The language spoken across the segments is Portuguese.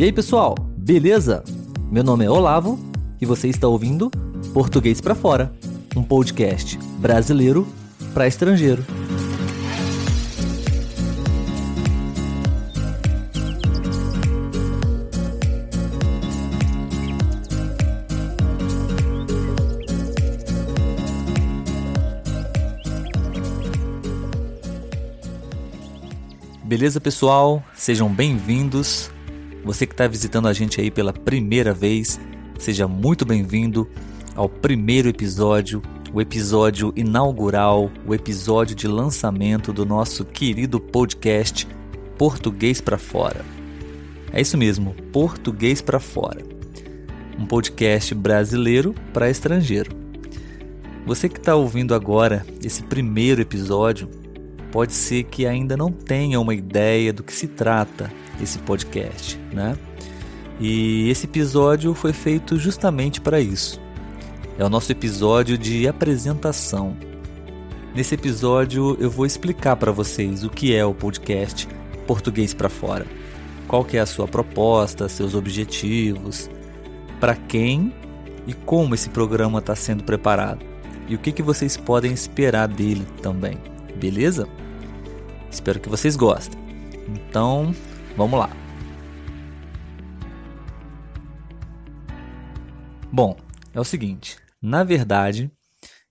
E aí, pessoal, beleza? Meu nome é Olavo e você está ouvindo Português para Fora, um podcast brasileiro para estrangeiro. Beleza, pessoal? Sejam bem-vindos. Você que está visitando a gente aí pela primeira vez, seja muito bem-vindo ao primeiro episódio, o episódio inaugural, o episódio de lançamento do nosso querido podcast Português para Fora. É isso mesmo, Português para Fora. Um podcast brasileiro para estrangeiro. Você que está ouvindo agora esse primeiro episódio, pode ser que ainda não tenha uma ideia do que se trata esse podcast, né? E esse episódio foi feito justamente para isso. É o nosso episódio de apresentação. Nesse episódio eu vou explicar para vocês o que é o podcast Português para Fora. Qual que é a sua proposta, seus objetivos, para quem e como esse programa está sendo preparado e o que, que vocês podem esperar dele também, beleza? Espero que vocês gostem. Então, vamos lá. Bom, é o seguinte, na verdade,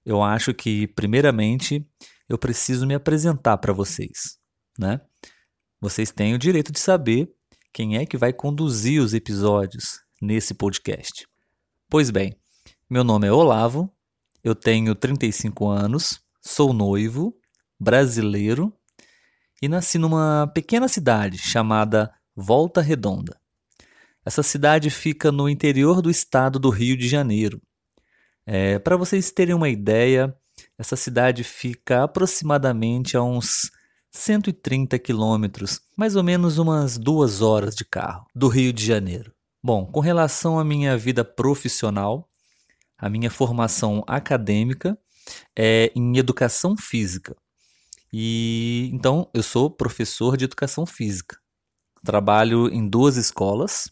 eu acho que primeiramente eu preciso me apresentar para vocês, né? Vocês têm o direito de saber quem é que vai conduzir os episódios nesse podcast. Pois bem, meu nome é Olavo, eu tenho 35 anos, sou noivo, brasileiro e nasci numa pequena cidade chamada Volta Redonda. Essa cidade fica no interior do estado do Rio de Janeiro. É, Para vocês terem uma ideia, essa cidade fica aproximadamente a uns 130 quilômetros, mais ou menos umas duas horas de carro, do Rio de Janeiro. Bom, com relação à minha vida profissional, a minha formação acadêmica é em educação física. E então eu sou professor de educação física. Trabalho em duas escolas.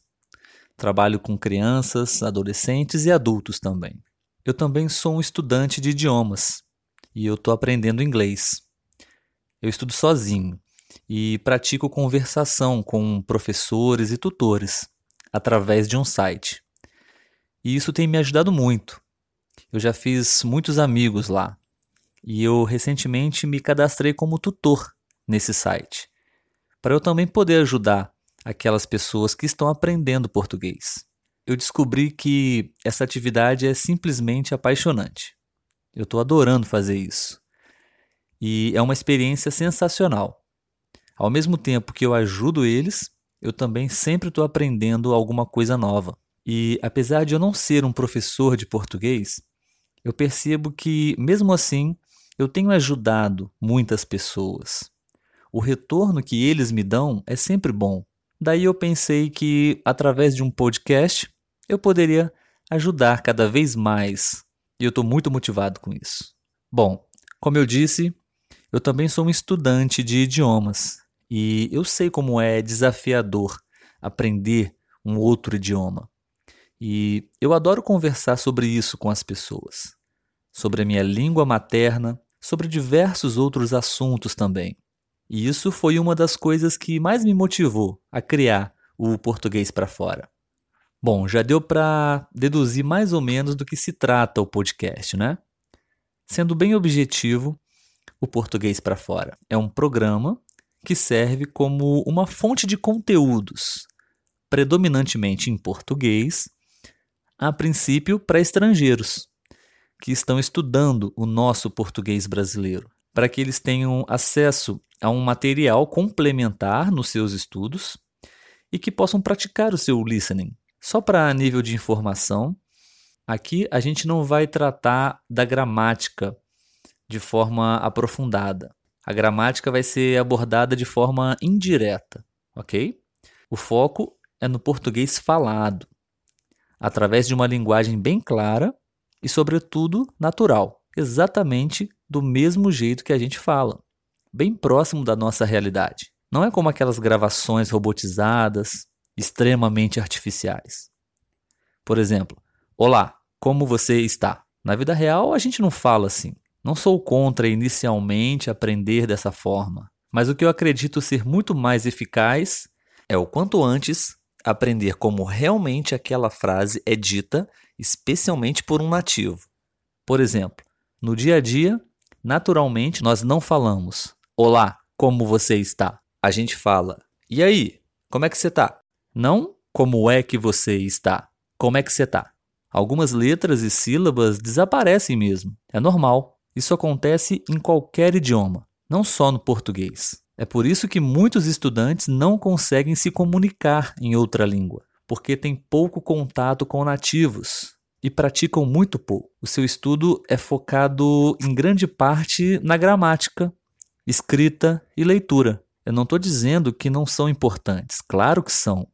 Trabalho com crianças, adolescentes e adultos também. Eu também sou um estudante de idiomas e eu estou aprendendo inglês. Eu estudo sozinho e pratico conversação com professores e tutores através de um site. E isso tem me ajudado muito. Eu já fiz muitos amigos lá e eu recentemente me cadastrei como tutor nesse site, para eu também poder ajudar aquelas pessoas que estão aprendendo português. Eu descobri que essa atividade é simplesmente apaixonante. Eu estou adorando fazer isso. E é uma experiência sensacional. Ao mesmo tempo que eu ajudo eles, eu também sempre estou aprendendo alguma coisa nova. E apesar de eu não ser um professor de português, eu percebo que, mesmo assim, eu tenho ajudado muitas pessoas. O retorno que eles me dão é sempre bom. Daí eu pensei que, através de um podcast, eu poderia ajudar cada vez mais. E eu estou muito motivado com isso. Bom, como eu disse, eu também sou um estudante de idiomas e eu sei como é desafiador aprender um outro idioma. E eu adoro conversar sobre isso com as pessoas, sobre a minha língua materna sobre diversos outros assuntos também. E isso foi uma das coisas que mais me motivou a criar o Português para Fora. Bom, já deu para deduzir mais ou menos do que se trata o podcast, né? Sendo bem objetivo, o Português para Fora é um programa que serve como uma fonte de conteúdos, predominantemente em português, a princípio para estrangeiros que estão estudando o nosso português brasileiro, para que eles tenham acesso a um material complementar nos seus estudos e que possam praticar o seu listening. Só para nível de informação, aqui a gente não vai tratar da gramática de forma aprofundada. A gramática vai ser abordada de forma indireta, ok? O foco é no português falado, através de uma linguagem bem clara e, sobretudo, natural, exatamente do mesmo jeito que a gente fala, bem próximo da nossa realidade. Não é como aquelas gravações robotizadas extremamente artificiais. Por exemplo, Olá, como você está? Na vida real, a gente não fala assim. Não sou contra inicialmente aprender dessa forma, mas o que eu acredito ser muito mais eficaz é o quanto antes aprender como realmente aquela frase é dita, especialmente por um nativo. Por exemplo, no dia a dia, naturalmente nós não falamos Olá, como você está? A gente fala E aí, como é que você está? Não como é que você está? Como é que você está? Algumas letras e sílabas desaparecem mesmo. É normal. Isso acontece em qualquer idioma, não só no português. É por isso que muitos estudantes não conseguem se comunicar em outra língua, porque têm pouco contato com nativos e praticam muito pouco. O seu estudo é focado em grande parte na gramática, escrita e leitura. Eu não estou dizendo que não são importantes, claro que são.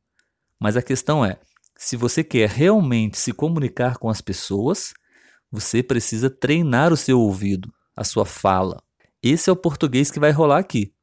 Mas a questão é: se você quer realmente se comunicar com as pessoas, você precisa treinar o seu ouvido, a sua fala. Esse é o português que vai rolar aqui.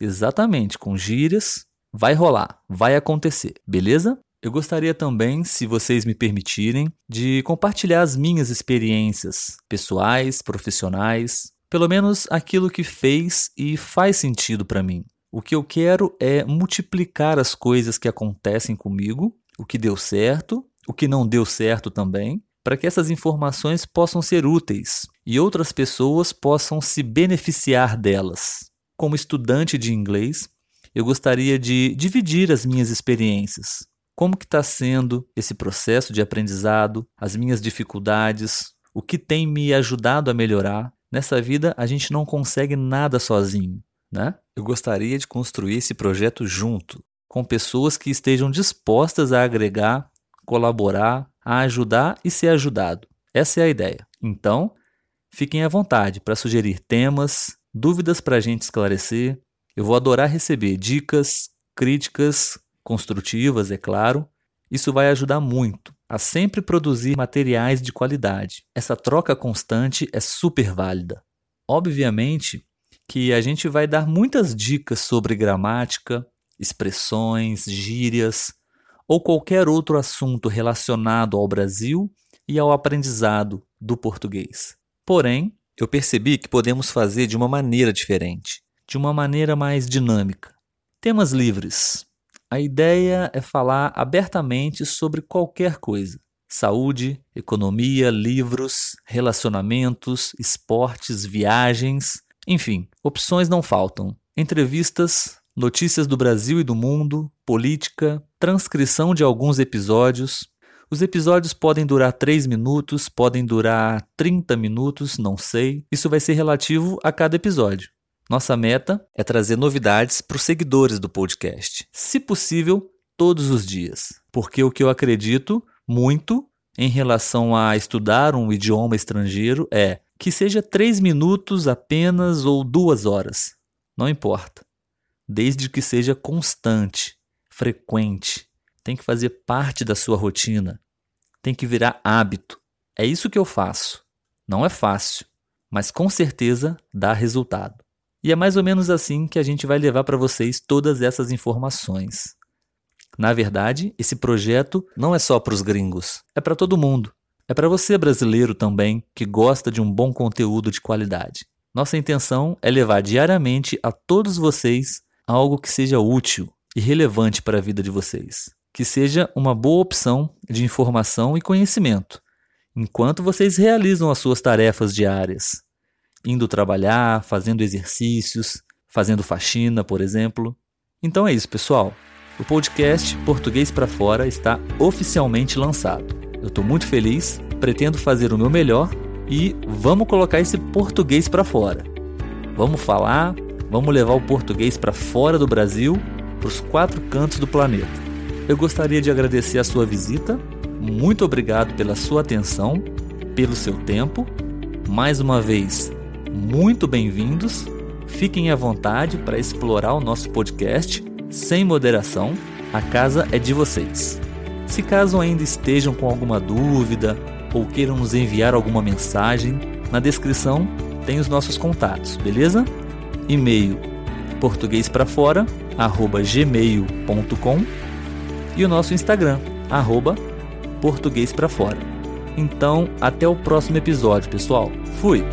Exatamente, com gírias, vai rolar, vai acontecer, beleza? Eu gostaria também, se vocês me permitirem, de compartilhar as minhas experiências pessoais, profissionais, pelo menos aquilo que fez e faz sentido para mim. O que eu quero é multiplicar as coisas que acontecem comigo o que deu certo, o que não deu certo também, para que essas informações possam ser úteis e outras pessoas possam se beneficiar delas. Como estudante de inglês, eu gostaria de dividir as minhas experiências. Como que está sendo esse processo de aprendizado, as minhas dificuldades, o que tem me ajudado a melhorar. Nessa vida a gente não consegue nada sozinho, né? Eu gostaria de construir esse projeto junto, com pessoas que estejam dispostas a agregar, colaborar, a ajudar e ser ajudado. Essa é a ideia. Então, fiquem à vontade para sugerir temas, dúvidas para a gente esclarecer. Eu vou adorar receber dicas, críticas construtivas, é claro. Isso vai ajudar muito a sempre produzir materiais de qualidade. Essa troca constante é super válida. Obviamente que a gente vai dar muitas dicas sobre gramática, expressões, gírias ou qualquer outro assunto relacionado ao Brasil e ao aprendizado do português. Porém, eu percebi que podemos fazer de uma maneira diferente, de uma maneira mais dinâmica. Temas livres. A ideia é falar abertamente sobre qualquer coisa: saúde, economia, livros, relacionamentos, esportes, viagens, enfim, opções não faltam. Entrevistas, notícias do Brasil e do mundo, política, transcrição de alguns episódios. Os episódios podem durar 3 minutos, podem durar 30 minutos, não sei. Isso vai ser relativo a cada episódio. Nossa meta é trazer novidades para os seguidores do podcast, se possível, todos os dias. Porque o que eu acredito muito em relação a estudar um idioma estrangeiro é que seja três minutos apenas ou duas horas. Não importa desde que seja constante, frequente. Tem que fazer parte da sua rotina. Tem que virar hábito. É isso que eu faço. Não é fácil, mas com certeza dá resultado. E é mais ou menos assim que a gente vai levar para vocês todas essas informações. Na verdade, esse projeto não é só para os gringos, é para todo mundo. É para você brasileiro também que gosta de um bom conteúdo de qualidade. Nossa intenção é levar diariamente a todos vocês algo que seja útil e relevante para a vida de vocês. Que seja uma boa opção de informação e conhecimento, enquanto vocês realizam as suas tarefas diárias, indo trabalhar, fazendo exercícios, fazendo faxina, por exemplo. Então é isso, pessoal. O podcast Português para Fora está oficialmente lançado. Eu estou muito feliz, pretendo fazer o meu melhor e vamos colocar esse português para fora. Vamos falar, Vamos levar o português para fora do Brasil, para os quatro cantos do planeta. Eu gostaria de agradecer a sua visita. Muito obrigado pela sua atenção, pelo seu tempo. Mais uma vez, muito bem-vindos. Fiquem à vontade para explorar o nosso podcast sem moderação. A casa é de vocês. Se caso ainda estejam com alguma dúvida ou queiram nos enviar alguma mensagem, na descrição tem os nossos contatos, beleza? e-mail português para fora arroba gmail.com e o nosso Instagram, arroba português para fora. Então, até o próximo episódio, pessoal. Fui!